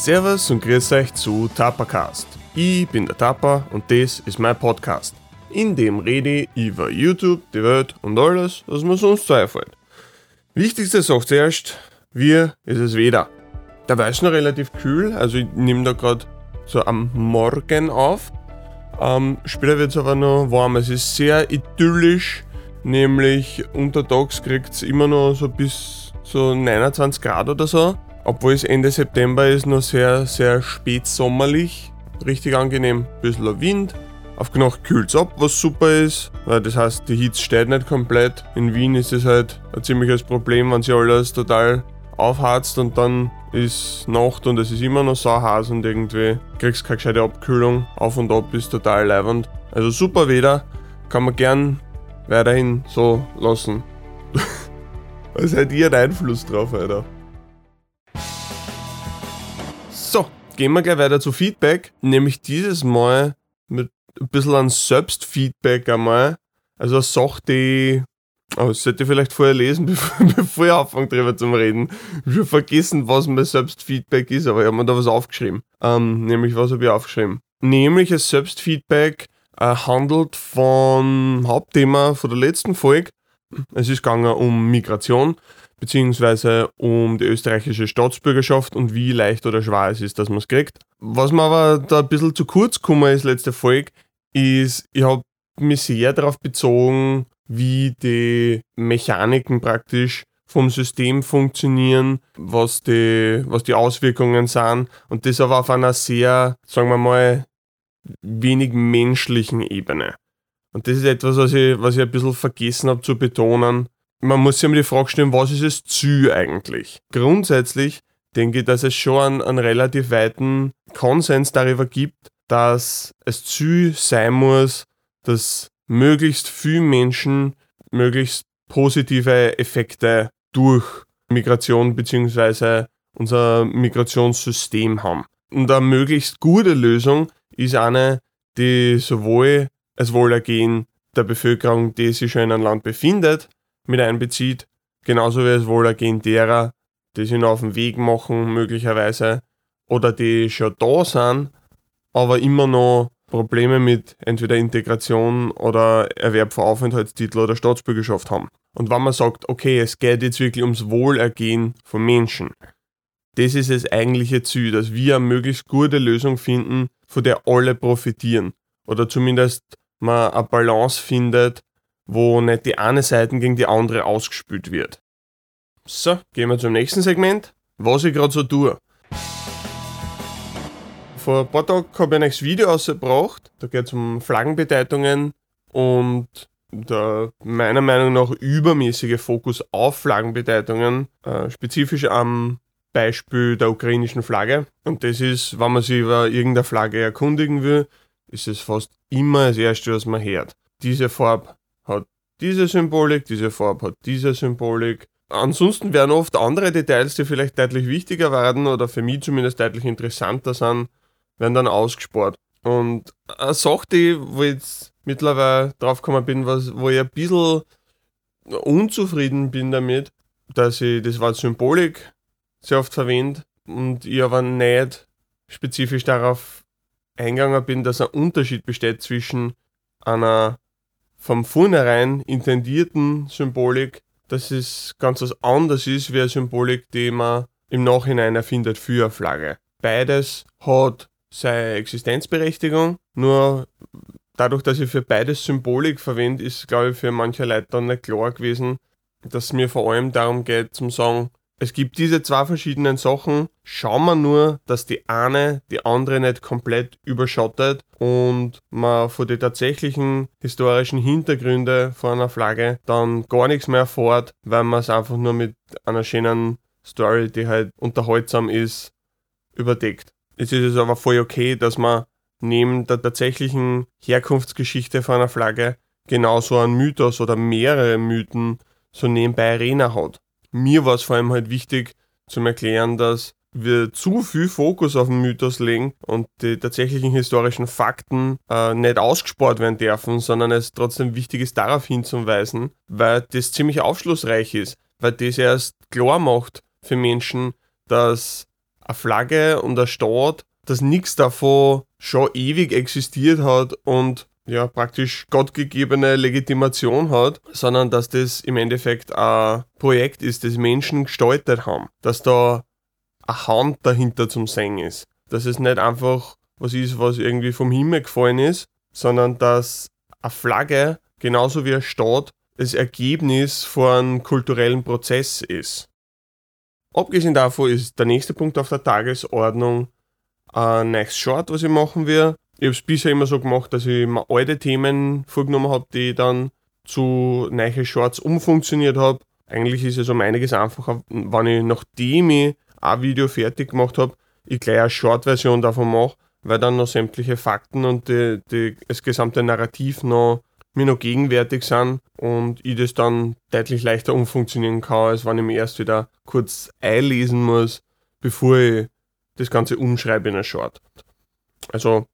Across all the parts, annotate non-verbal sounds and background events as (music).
Servus und grüß euch zu Tapacast. Ich bin der Tapa und das ist mein Podcast. In dem rede ich über YouTube, die Welt und alles, was mir sonst so einfällt. Wichtigste Sache zuerst, wie ist es wieder? Da war es noch relativ kühl, also ich nehme da gerade so am Morgen auf. Ähm, später wird es aber noch warm. Es ist sehr idyllisch, nämlich untertags kriegt es immer noch so bis so 29 Grad oder so. Obwohl es Ende September ist, noch sehr, sehr spät sommerlich. Richtig angenehm. Bisschen Wind. Auf Nacht kühlt es ab, was super ist, das heißt, die Hitze steht nicht komplett. In Wien ist es halt ein ziemliches Problem, wenn sich alles total aufheizt und dann ist Nacht und es ist immer noch heiß und irgendwie kriegst keine gescheite Abkühlung. Auf und ab ist total leibend. Also super Wetter, kann man gern weiterhin so lassen. (laughs) Was hat ihr Einfluss drauf, Alter? Gehen wir gleich weiter zu Feedback, nämlich dieses Mal mit ein bisschen an Selbstfeedback einmal. Also eine Sache, die aber das sollte ich vielleicht vorher lesen, (laughs) bevor, bevor ich anfange drüber zu reden. Ich habe vergessen, was mein Selbstfeedback ist, aber ich habe mir da was aufgeschrieben. Ähm, nämlich, was habe ich aufgeschrieben? Nämlich, das Selbstfeedback äh, handelt vom Hauptthema von der letzten Folge. Es ist gegangen um Migration, beziehungsweise um die österreichische Staatsbürgerschaft und wie leicht oder schwer es ist, dass man es kriegt. Was mir aber da ein bisschen zu kurz gekommen ist, letzte Folge, ist, ich habe mich sehr darauf bezogen, wie die Mechaniken praktisch vom System funktionieren, was die, was die Auswirkungen sind und das aber auf einer sehr, sagen wir mal, wenig menschlichen Ebene. Und das ist etwas, was ich, was ich ein bisschen vergessen habe zu betonen. Man muss sich immer die Frage stellen, was ist das Ziel eigentlich? Grundsätzlich denke ich, dass es schon einen, einen relativ weiten Konsens darüber gibt, dass es Ziel sein muss, dass möglichst viele Menschen möglichst positive Effekte durch Migration bzw. unser Migrationssystem haben. Und eine möglichst gute Lösung ist eine, die sowohl das Wohlergehen der Bevölkerung, die sich schon in einem Land befindet, mit einbezieht, genauso wie das Wohlergehen derer, die sich noch auf den Weg machen, möglicherweise, oder die schon da sind, aber immer noch Probleme mit entweder Integration oder Erwerb von Aufenthaltstitel oder Staatsbürgerschaft haben. Und wenn man sagt, okay, es geht jetzt wirklich ums Wohlergehen von Menschen, das ist das eigentliche Ziel, dass wir eine möglichst gute Lösung finden, von der alle profitieren. Oder zumindest man eine Balance findet, wo nicht die eine Seite gegen die andere ausgespült wird. So, gehen wir zum nächsten Segment. Was ich gerade so tue. Vor ein paar Tagen habe ich ein neues Video ausgebracht. Da geht es um Flaggenbedeutungen und der meiner Meinung nach übermäßige Fokus auf Flaggenbedeutungen, äh, spezifisch am Beispiel der ukrainischen Flagge. Und das ist, wenn man sich über irgendeine Flagge erkundigen will, ist es fast immer das Erste, was man hört. Diese Farbe hat diese Symbolik, diese Farbe hat diese Symbolik. Ansonsten werden oft andere Details, die vielleicht deutlich wichtiger werden oder für mich zumindest deutlich interessanter sind, werden dann ausgespart. Und eine Sache, die, wo ich jetzt mittlerweile drauf gekommen bin, was, wo ich ein bisschen unzufrieden bin damit, dass ich das Wort Symbolik sehr oft verwende und ich aber nicht spezifisch darauf eingegangen bin, dass ein Unterschied besteht zwischen einer vom vornherein intendierten Symbolik, dass es ganz was anderes ist, wie eine Symbolik, die man im Nachhinein erfindet für eine Flagge. Beides hat seine Existenzberechtigung, nur dadurch, dass ich für beides Symbolik verwende, ist, glaube ich, für manche Leute dann nicht klar gewesen, dass es mir vor allem darum geht, zum sagen, es gibt diese zwei verschiedenen Sachen, schauen wir nur, dass die eine die andere nicht komplett überschattet und man von den tatsächlichen historischen Hintergründen von einer Flagge dann gar nichts mehr erfährt, weil man es einfach nur mit einer schönen Story, die halt unterhaltsam ist, überdeckt. Es ist aber voll okay, dass man neben der tatsächlichen Herkunftsgeschichte von einer Flagge genauso einen Mythos oder mehrere Mythen so nebenbei Arena hat. Mir war es vor allem halt wichtig zum Erklären, dass wir zu viel Fokus auf den Mythos legen und die tatsächlichen historischen Fakten äh, nicht ausgespart werden dürfen, sondern es trotzdem wichtig ist, darauf hinzuweisen, weil das ziemlich aufschlussreich ist, weil das erst klar macht für Menschen, dass eine Flagge und eine Staat, dass nichts davon schon ewig existiert hat und ja, praktisch gottgegebene Legitimation hat, sondern dass das im Endeffekt ein Projekt ist, das Menschen gestaltet haben. Dass da eine Hand dahinter zum Singen ist. Dass es nicht einfach was ist, was irgendwie vom Himmel gefallen ist, sondern dass eine Flagge, genauso wie ein Staat, das Ergebnis von einem kulturellen Prozess ist. Abgesehen davon ist der nächste Punkt auf der Tagesordnung ein neues Short, was ich machen will. Ich habe es bisher immer so gemacht, dass ich mir alte Themen vorgenommen habe, die ich dann zu neue Shorts umfunktioniert habe. Eigentlich ist es um einiges einfacher, wenn ich nachdem ich ein Video fertig gemacht habe, ich gleich eine Short-Version davon mache, weil dann noch sämtliche Fakten und die, die, das gesamte Narrativ noch mir noch gegenwärtig sind und ich das dann deutlich leichter umfunktionieren kann, als wenn ich mir erst wieder kurz einlesen muss, bevor ich das Ganze umschreibe in ein Short. Also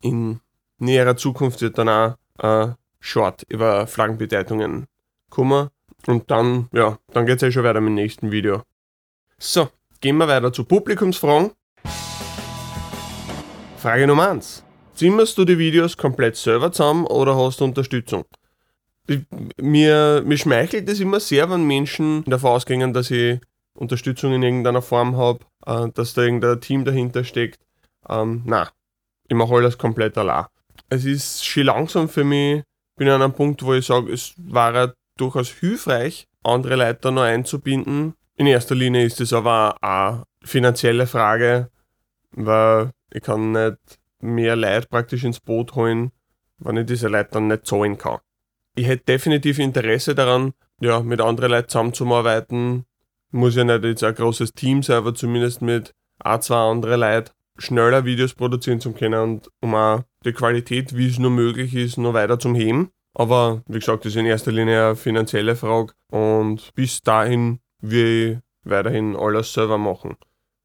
in näherer Zukunft wird dann auch ein Short über Flaggenbedeutungen kommen und dann, ja, dann geht es ja schon weiter mit dem nächsten Video. So, gehen wir weiter zu Publikumsfragen. Frage Nummer 1. Zimmerst du die Videos komplett selber zusammen oder hast du Unterstützung? mir, mir schmeichelt es immer sehr, wenn Menschen davon ausgehen, dass ich Unterstützung in irgendeiner Form habe, äh, dass da irgendein Team dahinter steckt. Ähm, na, ich mache alles komplett allein. Es ist schon langsam für mich, bin an einem Punkt, wo ich sage, es war durchaus hilfreich, andere Leute noch einzubinden. In erster Linie ist es aber auch eine finanzielle Frage, weil ich kann nicht mehr Leute praktisch ins Boot holen, wenn ich diese Leute dann nicht zahlen kann. Ich hätte definitiv Interesse daran, ja, mit anderen Leuten zusammenzuarbeiten. Muss ja nicht jetzt ein großes Team sein, aber zumindest mit ein, zwei anderen Leuten schneller Videos produzieren zu können und um auch die Qualität, wie es nur möglich ist, noch weiter zum heben. Aber wie gesagt, das ist in erster Linie eine finanzielle Frage und bis dahin will ich weiterhin alles selber machen.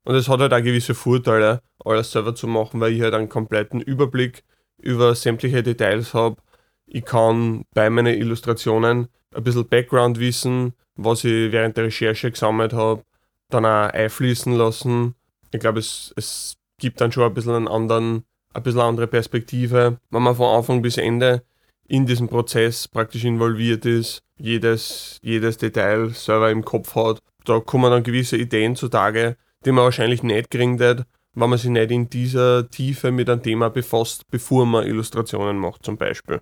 Und es hat halt auch gewisse Vorteile, alles selber zu machen, weil ich halt einen kompletten Überblick über sämtliche Details habe. Ich kann bei meinen Illustrationen ein bisschen Background wissen, was ich während der Recherche gesammelt habe, dann auch einfließen lassen. Ich glaube, es, es gibt dann schon ein bisschen einen anderen, ein bisschen andere Perspektive, wenn man von Anfang bis Ende in diesem Prozess praktisch involviert ist, jedes, jedes Detail selber im Kopf hat. Da kommen dann gewisse Ideen zutage, die man wahrscheinlich nicht wird, wenn man sich nicht in dieser Tiefe mit einem Thema befasst, bevor man Illustrationen macht zum Beispiel.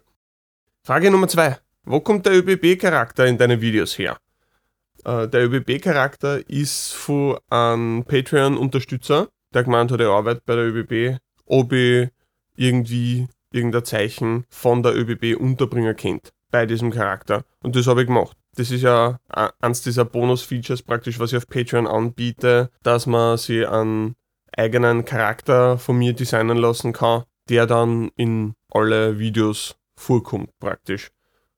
Frage Nummer zwei. Wo kommt der ÖBB-Charakter in deinen Videos her? Äh, der ÖBB-Charakter ist von einem Patreon-Unterstützer, der gemeint hat, er arbeitet bei der ÖBB, ob ich irgendwie irgendein Zeichen von der ÖBB Unterbringer kennt bei diesem Charakter. Und das habe ich gemacht. Das ist ja eins dieser Bonus-Features praktisch, was ich auf Patreon anbiete, dass man sich einen eigenen Charakter von mir designen lassen kann, der dann in alle Videos vorkommt praktisch.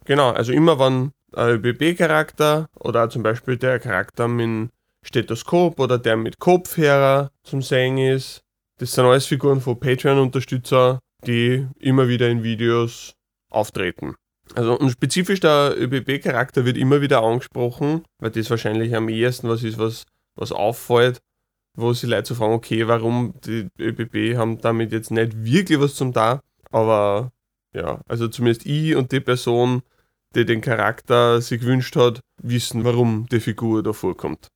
Genau, also immer wenn ein ÖBB-Charakter oder zum Beispiel der Charakter mit Stethoskop oder der mit Kopfhörer zum Sehen ist, das sind alles Figuren von Patreon-Unterstützer, die immer wieder in Videos auftreten. Also und spezifisch der ÖBB-Charakter wird immer wieder angesprochen, weil das wahrscheinlich am ehesten was ist, was, was auffällt, wo sie Leute zu fragen, okay, warum die ÖBB haben damit jetzt nicht wirklich was zum da, aber ja, also zumindest ich und die Person, die den Charakter sich gewünscht hat, wissen, warum die Figur da vorkommt.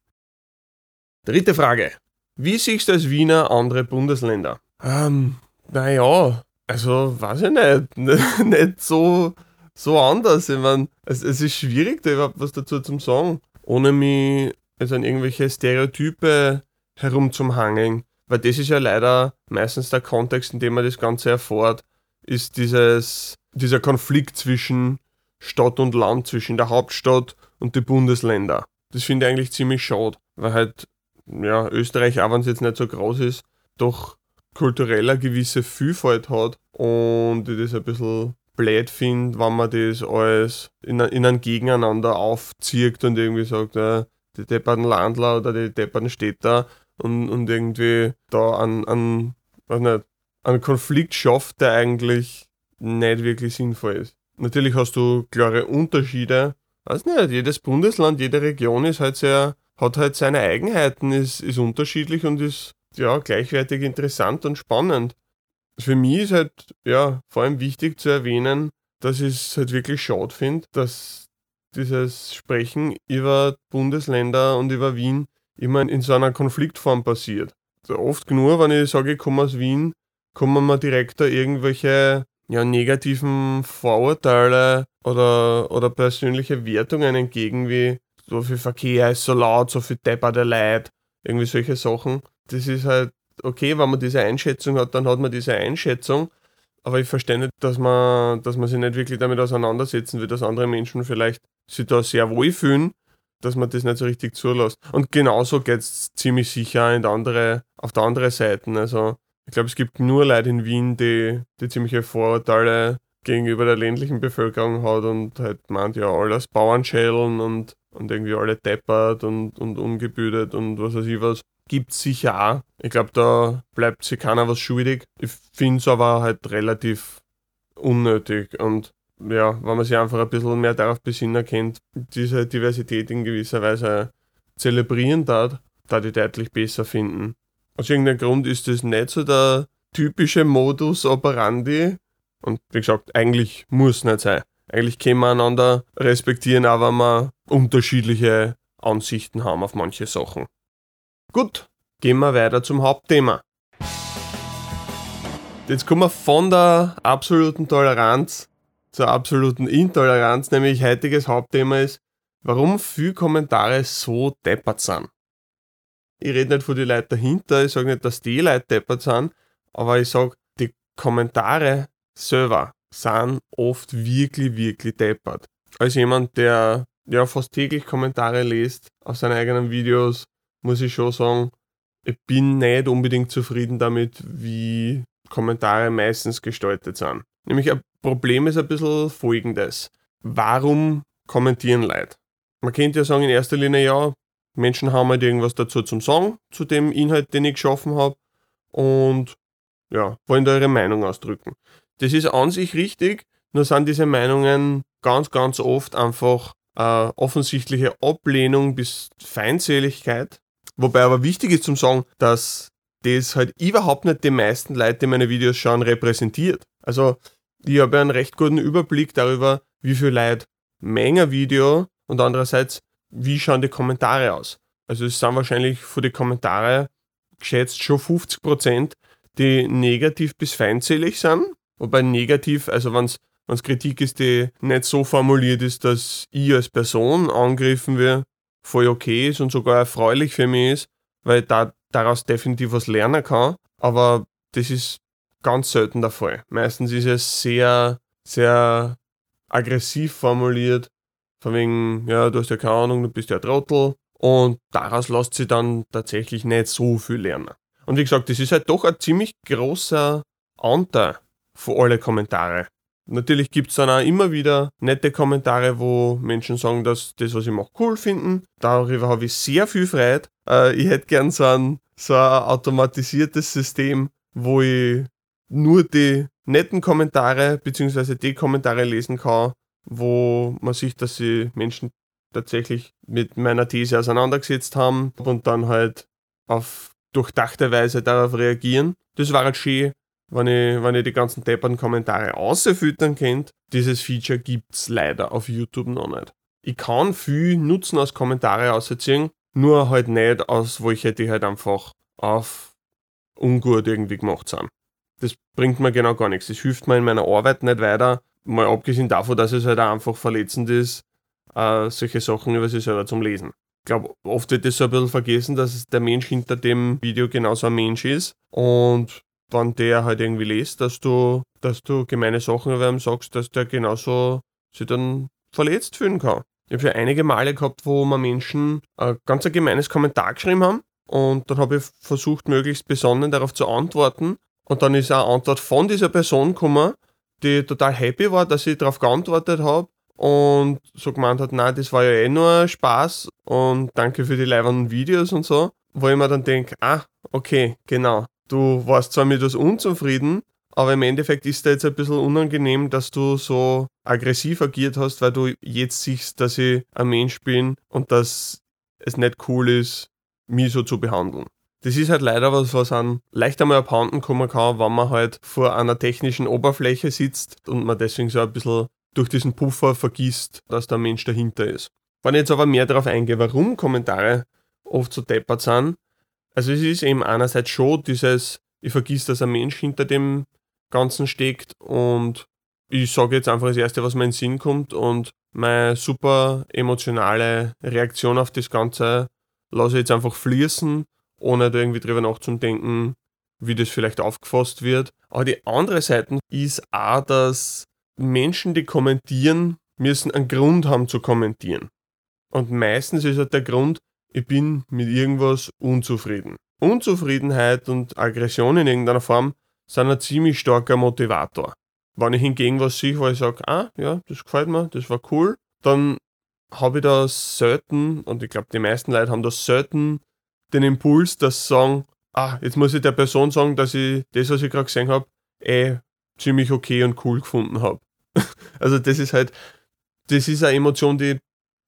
Dritte Frage. Wie siehst du als Wiener andere Bundesländer? Ähm, naja, also weiß ich nicht. (laughs) nicht so so anders. Ich meine, es, es ist schwierig, da überhaupt was dazu zu sagen, ohne mich also an irgendwelche Stereotype herumzuhangeln. Weil das ist ja leider meistens der Kontext, in dem man das Ganze erfährt, ist dieses, dieser Konflikt zwischen Stadt und Land, zwischen der Hauptstadt und den Bundesländern. Das finde ich eigentlich ziemlich schade, weil halt, ja, Österreich, auch wenn es jetzt nicht so groß ist, doch kulturell eine gewisse Vielfalt hat und ich das ein bisschen blöd finde, wenn man das alles in, in ein Gegeneinander aufzieht und irgendwie sagt, äh, die depperten Landler oder die depperten Städter und, und irgendwie da an, an, was nicht, einen Konflikt schafft, der eigentlich nicht wirklich sinnvoll ist. Natürlich hast du klare Unterschiede. Weiß nicht, jedes Bundesland, jede Region ist halt sehr, hat halt seine Eigenheiten, ist, ist unterschiedlich und ist, ja gleichwertig interessant und spannend. Für mich ist halt ja vor allem wichtig zu erwähnen, dass ich es halt wirklich schade finde, dass dieses Sprechen über Bundesländer und über Wien immer in so einer Konfliktform passiert. Also oft genug, wenn ich sage, ich komme aus Wien, kommen mir direkt da irgendwelche ja, negativen Vorurteile oder, oder persönliche Wertungen entgegen, wie so viel Verkehr ist so laut, so viel depperte Leid, irgendwie solche Sachen. Das ist halt okay, wenn man diese Einschätzung hat, dann hat man diese Einschätzung. Aber ich verstehe nicht, dass man, dass man sich nicht wirklich damit auseinandersetzen will, dass andere Menschen vielleicht sich da sehr wohl fühlen, dass man das nicht so richtig zulässt. Und genauso geht es ziemlich sicher in der andere, auf der anderen Seite. Also ich glaube, es gibt nur Leute in Wien, die, die ziemliche Vorurteile gegenüber der ländlichen Bevölkerung hat und halt meint, ja, alles Bauernschädeln und, und irgendwie alle deppert und, und ungebüdet und was weiß ich was. Gibt es sicher auch. Ich glaube, da bleibt sich keiner was schuldig. Ich finde es aber halt relativ unnötig und ja, wenn man sich einfach ein bisschen mehr darauf besinnen kennt, diese Diversität in gewisser Weise zelebrieren darf, da die deutlich besser finden. Aus irgendeinem Grund ist das nicht so der typische Modus operandi. Und wie gesagt, eigentlich muss nicht sein. Eigentlich können wir einander respektieren, auch wenn wir unterschiedliche Ansichten haben auf manche Sachen. Gut, gehen wir weiter zum Hauptthema. Jetzt kommen wir von der absoluten Toleranz zur absoluten Intoleranz, nämlich heutiges Hauptthema ist, warum viele Kommentare so deppert sind. Ich rede nicht von den Leuten dahinter, ich sage nicht, dass die Leute deppert sind, aber ich sage, die Kommentare selber sind oft wirklich, wirklich deppert. Als jemand, der ja fast täglich Kommentare liest auf seinen eigenen Videos, muss ich schon sagen, ich bin nicht unbedingt zufrieden damit, wie Kommentare meistens gestaltet sind. Nämlich ein Problem ist ein bisschen folgendes. Warum kommentieren Leute? Man könnte ja sagen, in erster Linie, ja, Menschen haben halt irgendwas dazu zum Sagen, zu dem Inhalt, den ich geschaffen habe und ja, wollen da ihre Meinung ausdrücken. Das ist an sich richtig, nur sind diese Meinungen ganz, ganz oft einfach äh, offensichtliche Ablehnung bis Feindseligkeit. Wobei aber wichtig ist zum Sagen, dass das halt überhaupt nicht die meisten Leute, die meine Videos schauen, repräsentiert. Also ich habe einen recht guten Überblick darüber, wie viel Leute mengen Video und andererseits, wie schauen die Kommentare aus. Also es sind wahrscheinlich für die Kommentare geschätzt schon 50%, die negativ bis feindselig sind. Wobei negativ, also wenn es Kritik ist, die nicht so formuliert ist, dass ich als Person angegriffen werde, voll okay ist und sogar erfreulich für mich ist, weil ich da, daraus definitiv was lernen kann. Aber das ist ganz selten der Fall. Meistens ist es sehr, sehr aggressiv formuliert, von wegen, ja, du hast ja keine Ahnung, du bist ja ein Trottel. Und daraus lässt sich dann tatsächlich nicht so viel lernen. Und wie gesagt, das ist halt doch ein ziemlich großer Anteil für alle Kommentare. Natürlich gibt es dann auch immer wieder nette Kommentare, wo Menschen sagen, dass das, was ich mache, cool finden. Darüber habe ich sehr viel Freude. Äh, ich hätte gern so ein, so ein automatisiertes System, wo ich nur die netten Kommentare bzw. die Kommentare lesen kann, wo man sieht, dass sie Menschen tatsächlich mit meiner These auseinandergesetzt haben und dann halt auf durchdachte Weise darauf reagieren. Das war halt schön, wenn ich, wenn ich die ganzen depperten Kommentare ausfüttern könnt. Dieses Feature gibt es leider auf YouTube noch nicht. Ich kann viel Nutzen aus Kommentare ausziehen, nur halt nicht aus welche, die halt einfach auf ungut irgendwie gemacht sind das bringt mir genau gar nichts. Das hilft mir in meiner Arbeit nicht weiter. Mal abgesehen davon, dass es halt einfach verletzend ist, äh, solche Sachen über sich selber zum Lesen. Ich glaube, oft wird das so ein bisschen vergessen, dass der Mensch hinter dem Video genauso ein Mensch ist. Und wenn der halt irgendwie liest, dass du, dass du gemeine Sachen über ihm sagst, dass der genauso sich dann verletzt fühlen kann. Ich habe ja einige Male gehabt, wo mir Menschen ein ganz ein gemeines Kommentar geschrieben haben und dann habe ich versucht, möglichst besonnen darauf zu antworten und dann ist eine Antwort von dieser Person gekommen, die total happy war, dass ich darauf geantwortet habe und so gemeint hat, nein, das war ja eh nur Spaß und danke für die leibenden Videos und so. Wo ich mir dann denke, ah, okay, genau. Du warst zwar mit etwas unzufrieden, aber im Endeffekt ist da jetzt ein bisschen unangenehm, dass du so aggressiv agiert hast, weil du jetzt siehst, dass ich ein Mensch bin und dass es nicht cool ist, mich so zu behandeln. Das ist halt leider was, was einem leicht einmal abhanden kommen kann, wenn man halt vor einer technischen Oberfläche sitzt und man deswegen so ein bisschen durch diesen Puffer vergisst, dass da ein Mensch dahinter ist. Wenn ich jetzt aber mehr darauf eingehe, warum Kommentare oft so deppert sind, also es ist eben einerseits schon dieses, ich vergiss, dass ein Mensch hinter dem Ganzen steckt und ich sage jetzt einfach das Erste, was mir in den Sinn kommt und meine super emotionale Reaktion auf das Ganze lasse ich jetzt einfach fließen, ohne da irgendwie drüber nachzudenken, wie das vielleicht aufgefasst wird. Aber die andere Seite ist auch, dass Menschen, die kommentieren, müssen einen Grund haben zu kommentieren. Und meistens ist halt der Grund, ich bin mit irgendwas unzufrieden. Unzufriedenheit und Aggression in irgendeiner Form sind ein ziemlich starker Motivator. Wenn ich hingegen was sehe, wo ich sage, ah, ja, das gefällt mir, das war cool, dann habe ich da selten, und ich glaube, die meisten Leute haben da selten den Impuls, dass sie sagen, ah, jetzt muss ich der Person sagen, dass ich das, was ich gerade gesehen habe, eh ziemlich okay und cool gefunden habe. (laughs) also das ist halt, das ist eine Emotion, die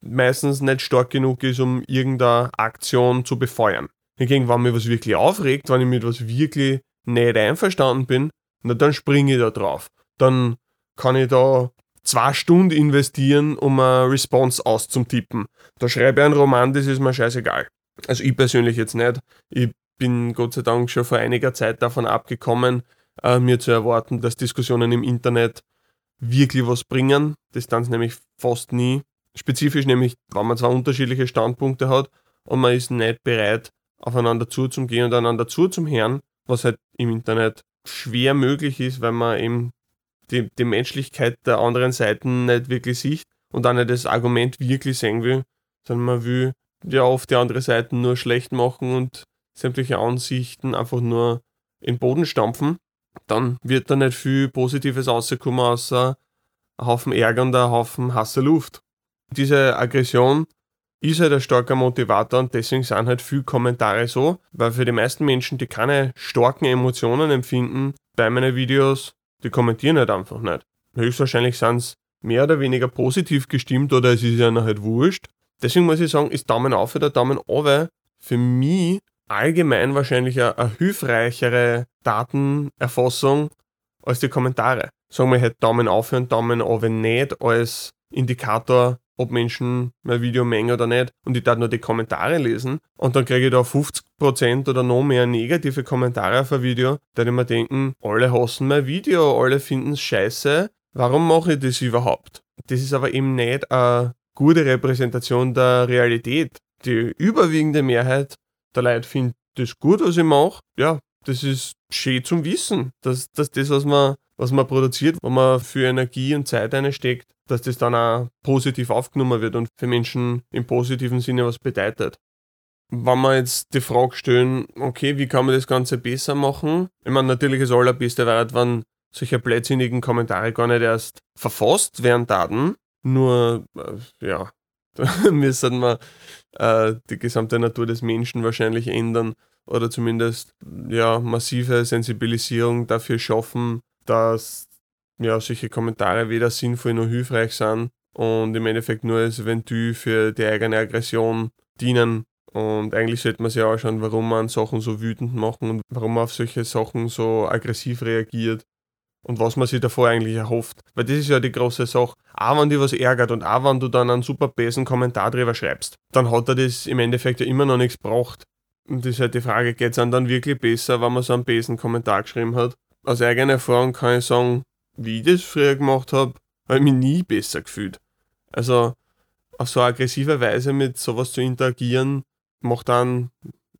meistens nicht stark genug ist, um irgendeine Aktion zu befeuern. Hingegen, wenn mich was wirklich aufregt, wenn ich mit was wirklich nicht einverstanden bin, na dann springe ich da drauf. Dann kann ich da zwei Stunden investieren, um eine Response auszutippen. Da schreibe ich einen Roman, das ist mir scheißegal. Also ich persönlich jetzt nicht. Ich bin Gott sei Dank schon vor einiger Zeit davon abgekommen, äh, mir zu erwarten, dass Diskussionen im Internet wirklich was bringen. Das dann nämlich fast nie. Spezifisch nämlich, wenn man zwar unterschiedliche Standpunkte hat und man ist nicht bereit, aufeinander zuzugehen und einander zuzuhören, was halt im Internet schwer möglich ist, weil man eben die, die Menschlichkeit der anderen Seiten nicht wirklich sieht und auch nicht das Argument wirklich sehen will, sondern man will ja oft die andere Seite nur schlecht machen und sämtliche Ansichten einfach nur in den Boden stampfen, dann wird da nicht viel Positives rauskommen, außer ein Haufen Ärger und ein Haufen Hasse Luft. Diese Aggression ist halt ein starker Motivator und deswegen sind halt viele Kommentare so, weil für die meisten Menschen, die keine starken Emotionen empfinden bei meinen Videos, die kommentieren halt einfach nicht. Höchstwahrscheinlich sind es mehr oder weniger positiv gestimmt oder es ist ihnen halt wurscht. Deswegen muss ich sagen, ist Daumen auf oder Daumen runter für mich allgemein wahrscheinlich eine, eine hilfreichere Datenerfassung als die Kommentare. Sagen wir halt Daumen auf und Daumen runter nicht als Indikator ob Menschen mein Video mengen oder nicht und ich darf nur die Kommentare lesen und dann kriege ich da 50% oder noch mehr negative Kommentare auf ein Video, da ich mir denken, alle hassen mein Video, alle finden es scheiße, warum mache ich das überhaupt? Das ist aber eben nicht eine gute Repräsentation der Realität. Die überwiegende Mehrheit der Leute findet das gut, was ich mache. Ja, das ist schön zum Wissen, dass, dass das, was man, was man produziert, wo man für Energie und Zeit einsteckt, dass das dann auch positiv aufgenommen wird und für Menschen im positiven Sinne was bedeutet. Wenn wir jetzt die Frage stellen, okay, wie kann man das Ganze besser machen? Ich meine, natürlich das Allerbeste wäre, wenn solche blödsinnigen Kommentare gar nicht erst verfasst werden Daten. Nur, äh, ja, (laughs) da müssen wir äh, die gesamte Natur des Menschen wahrscheinlich ändern oder zumindest ja, massive Sensibilisierung dafür schaffen, dass ja, solche Kommentare weder sinnvoll noch hilfreich sind und im Endeffekt nur als Ventil für die eigene Aggression dienen. Und eigentlich sollte man sich auch anschauen, warum man Sachen so wütend machen und warum man auf solche Sachen so aggressiv reagiert und was man sich davor eigentlich erhofft. Weil das ist ja die große Sache. Auch wenn dich was ärgert und auch wenn du dann einen super besen Kommentar drüber schreibst, dann hat er das im Endeffekt ja immer noch nichts gebracht. Und das ist halt die Frage, geht es dann wirklich besser, wenn man so einen besen Kommentar geschrieben hat? Aus eigener Erfahrung kann ich sagen, wie ich das früher gemacht habe, habe ich mich nie besser gefühlt. Also auf so aggressive Weise mit sowas zu interagieren, macht dann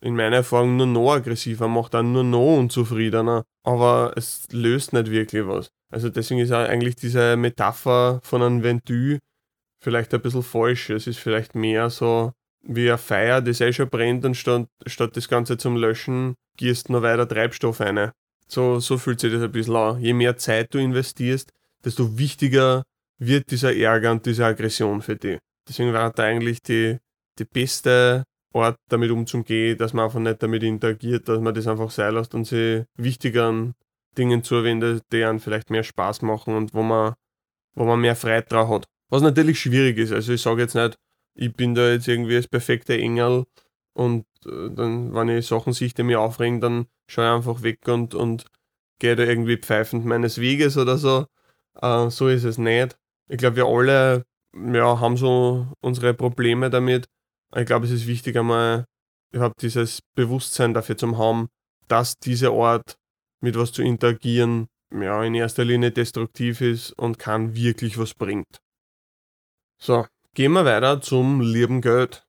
in meiner Erfahrung nur noch aggressiver, macht dann nur noch unzufriedener. Aber es löst nicht wirklich was. Also deswegen ist eigentlich diese Metapher von einem Ventil vielleicht ein bisschen falsch. Es ist vielleicht mehr so wie ein Feuer, das eh schon brennt und statt, statt das Ganze zum Löschen gießt noch weiter Treibstoff rein. So, so fühlt sich das ein bisschen an. Je mehr Zeit du investierst, desto wichtiger wird dieser Ärger und diese Aggression für dich. Deswegen war da eigentlich die, die beste Art, damit umzugehen, dass man einfach nicht damit interagiert, dass man das einfach sein lässt und sich wichtigeren Dingen zuwendet, die einem vielleicht mehr Spaß machen und wo man, wo man mehr Freude drauf hat. Was natürlich schwierig ist. Also ich sage jetzt nicht, ich bin da jetzt irgendwie das perfekte Engel und äh, dann, wenn ich Sachen sehe, die mich aufregen, dann schaue ich einfach weg und, und gehe da irgendwie pfeifend meines Weges oder so. Äh, so ist es nicht. Ich glaube, wir alle ja, haben so unsere Probleme damit. Ich glaube, es ist wichtig, einmal überhaupt dieses Bewusstsein dafür zu haben, dass diese Art mit was zu interagieren, ja, in erster Linie destruktiv ist und kann wirklich was bringt. So, gehen wir weiter zum lieben Geld.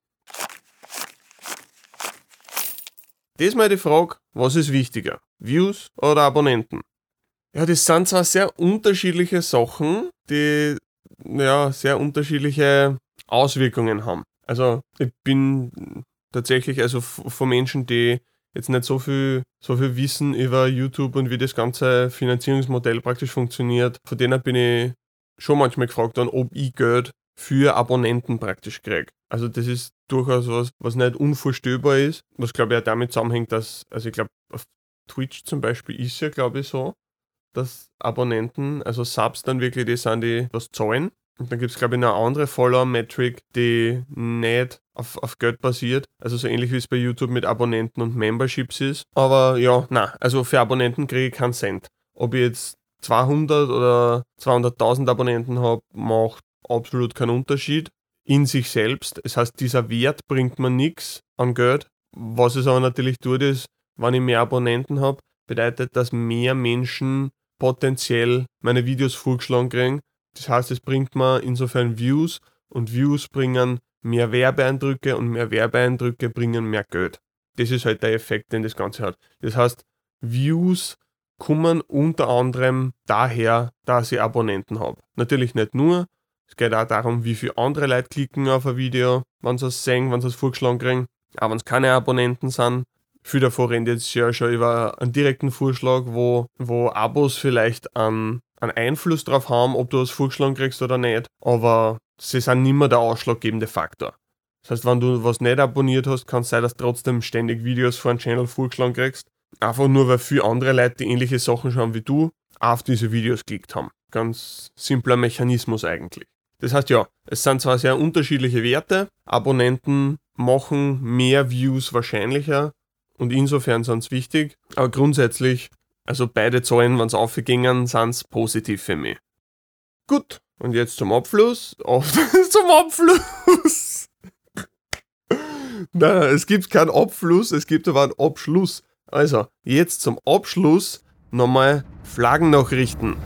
Diesmal die Frage, was ist wichtiger? Views oder Abonnenten? Ja, das sind zwar sehr unterschiedliche Sachen, die ja, sehr unterschiedliche Auswirkungen haben. Also ich bin tatsächlich also von Menschen, die jetzt nicht so viel, so viel wissen über YouTube und wie das ganze Finanzierungsmodell praktisch funktioniert, von denen bin ich schon manchmal gefragt worden, ob ich Geld für Abonnenten praktisch kriege. Also das ist durchaus was, was nicht unvorstellbar ist, was glaube ich auch damit zusammenhängt, dass, also ich glaube, auf Twitch zum Beispiel ist ja glaube ich so, dass Abonnenten, also Subs dann wirklich die sind, die was zahlen. Und dann gibt es, glaube ich, eine andere Follower-Metric, die nicht auf, auf Geld basiert. Also so ähnlich wie es bei YouTube mit Abonnenten und Memberships ist. Aber ja, na, also für Abonnenten kriege ich keinen Cent. Ob ich jetzt 200 oder 200.000 Abonnenten habe, macht absolut keinen Unterschied in sich selbst. Das heißt, dieser Wert bringt mir nichts an Geld. Was es aber natürlich tut, ist, wenn ich mehr Abonnenten habe, bedeutet, dass mehr Menschen potenziell meine Videos vorgeschlagen kriegen. Das heißt, es bringt mir insofern Views und Views bringen mehr Werbeeindrücke und mehr Werbeeindrücke bringen mehr Geld. Das ist halt der Effekt, den das Ganze hat. Das heißt, Views kommen unter anderem daher, dass ich Abonnenten habe. Natürlich nicht nur. Es geht auch darum, wie viele andere Leute klicken auf ein Video, wenn sie es sehen, wenn sie es vorgeschlagen kriegen. Auch wenn es keine Abonnenten sind. Viel davor rennt jetzt ja schon über einen direkten Vorschlag, wo, wo Abos vielleicht einen, einen Einfluss darauf haben, ob du es vorgeschlagen kriegst oder nicht. Aber sie sind nicht mehr der ausschlaggebende Faktor. Das heißt, wenn du was nicht abonniert hast, kann es sein, dass du trotzdem ständig Videos vor einem Channel vorgeschlagen kriegst. Einfach nur, weil viele andere Leute, die ähnliche Sachen schauen wie du, auf diese Videos geklickt haben. Ganz simpler Mechanismus eigentlich. Das heißt ja, es sind zwar sehr unterschiedliche Werte, Abonnenten machen mehr Views wahrscheinlicher und insofern sind es wichtig, aber grundsätzlich, also beide Zahlen, wenn es aufgingen, sind es positiv für mich. Gut, und jetzt zum Abschluss. Auf, (laughs) zum Abschluss! (laughs) Nein, es gibt keinen Abfluss, es gibt aber einen Abschluss. Also, jetzt zum Abschluss nochmal Flaggennachrichten.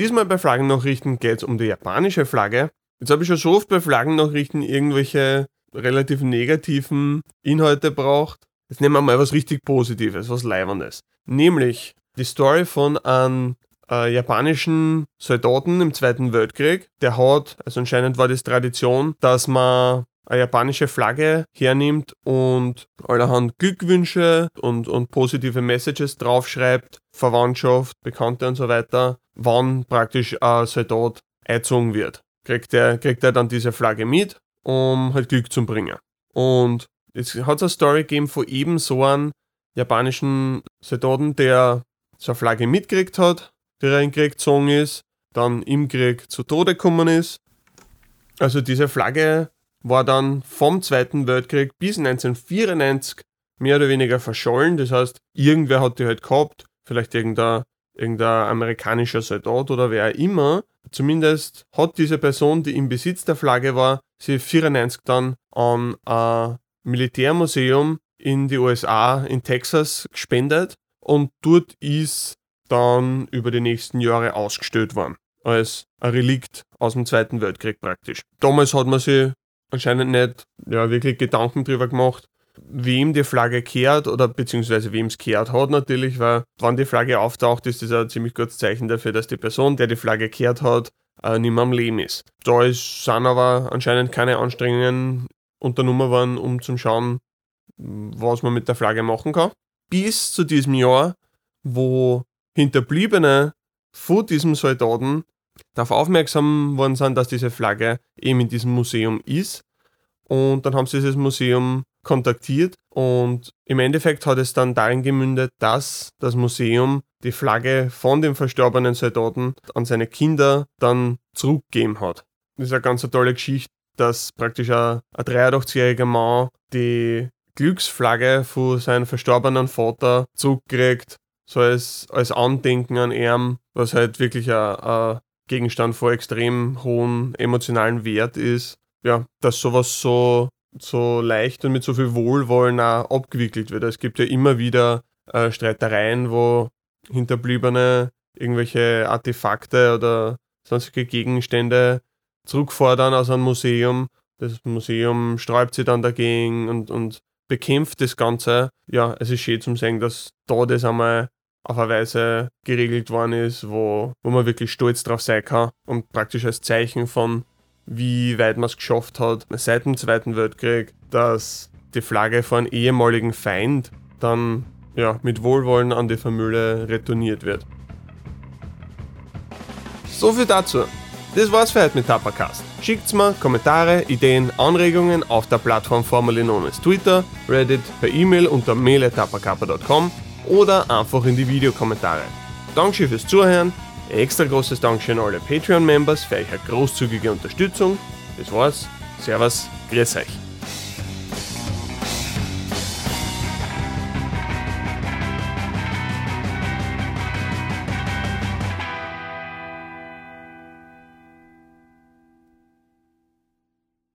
Diesmal bei Flaggennachrichten geht es um die japanische Flagge. Jetzt habe ich schon so oft bei Flaggennachrichten irgendwelche relativ negativen Inhalte braucht. Jetzt nehmen wir mal was richtig Positives, was Leibendes. Nämlich die Story von einem äh, japanischen Soldaten im Zweiten Weltkrieg. Der hat, also anscheinend war das Tradition, dass man eine japanische Flagge hernimmt und allerhand Glückwünsche und, und positive Messages draufschreibt, Verwandtschaft, Bekannte und so weiter, wann praktisch ein Soldat einzogen wird. Kriegt er, kriegt dann diese Flagge mit, um halt Glück zu bringen. Und es hat eine Story gegeben von eben so einem japanischen Soldaten, der so eine Flagge mitgekriegt hat, der in Krieg gezogen ist, dann im Krieg zu Tode gekommen ist. Also diese Flagge war dann vom Zweiten Weltkrieg bis 1994 mehr oder weniger verschollen. Das heißt, irgendwer hat die halt gehabt, vielleicht irgendein, irgendein amerikanischer Soldat oder wer immer. Zumindest hat diese Person, die im Besitz der Flagge war, sie 94 dann an ein Militärmuseum in die USA, in Texas, gespendet und dort ist dann über die nächsten Jahre ausgestellt worden. Als ein Relikt aus dem Zweiten Weltkrieg praktisch. Damals hat man sich anscheinend nicht ja, wirklich Gedanken drüber gemacht, wem die Flagge kehrt oder beziehungsweise wem es kehrt hat natürlich, weil wenn die Flagge auftaucht, ist das ein ziemlich gutes Zeichen dafür, dass die Person, der die Flagge kehrt hat, äh, nicht mehr am Leben ist. Da ist, sind aber anscheinend keine Anstrengungen unternommen worden, um zu schauen, was man mit der Flagge machen kann. Bis zu diesem Jahr, wo Hinterbliebene von diesem Soldaten darauf aufmerksam worden sind, dass diese Flagge eben in diesem Museum ist. Und dann haben sie dieses Museum kontaktiert und im Endeffekt hat es dann darin gemündet, dass das Museum die Flagge von dem verstorbenen Soldaten an seine Kinder dann zurückgegeben hat. Das ist eine ganz tolle Geschichte, dass praktisch ein, ein 83-jähriger Mann die Glücksflagge von seinem verstorbenen Vater zurückkriegt, so als, als Andenken an ihm, was halt wirklich ein, ein Gegenstand von extrem hohen emotionalen Wert ist. Ja, dass sowas so, so leicht und mit so viel Wohlwollen auch abgewickelt wird. Es gibt ja immer wieder äh, Streitereien, wo Hinterbliebene irgendwelche Artefakte oder sonstige Gegenstände zurückfordern aus einem Museum. Das Museum sträubt sich dann dagegen und, und bekämpft das Ganze. Ja, es ist schön zum sehen, dass da das einmal auf eine Weise geregelt worden ist, wo, wo man wirklich stolz drauf sein kann und praktisch als Zeichen von, wie weit man es geschafft hat, seit dem Zweiten Weltkrieg, dass die Flagge von ehemaligen Feind dann ja, mit Wohlwollen an die Familie retourniert wird. So viel dazu. Das war's für heute mit Tapacast. Schickt's mir Kommentare, Ideen, Anregungen auf der Plattform formerly known Twitter, Reddit, per E-Mail unter mail.tapacapa.com oder einfach in die Videokommentare. Dankeschön fürs Zuhören. Ein extra großes Dankeschön an alle Patreon-Members für eure großzügige Unterstützung. Das war's. Servus, grüß euch.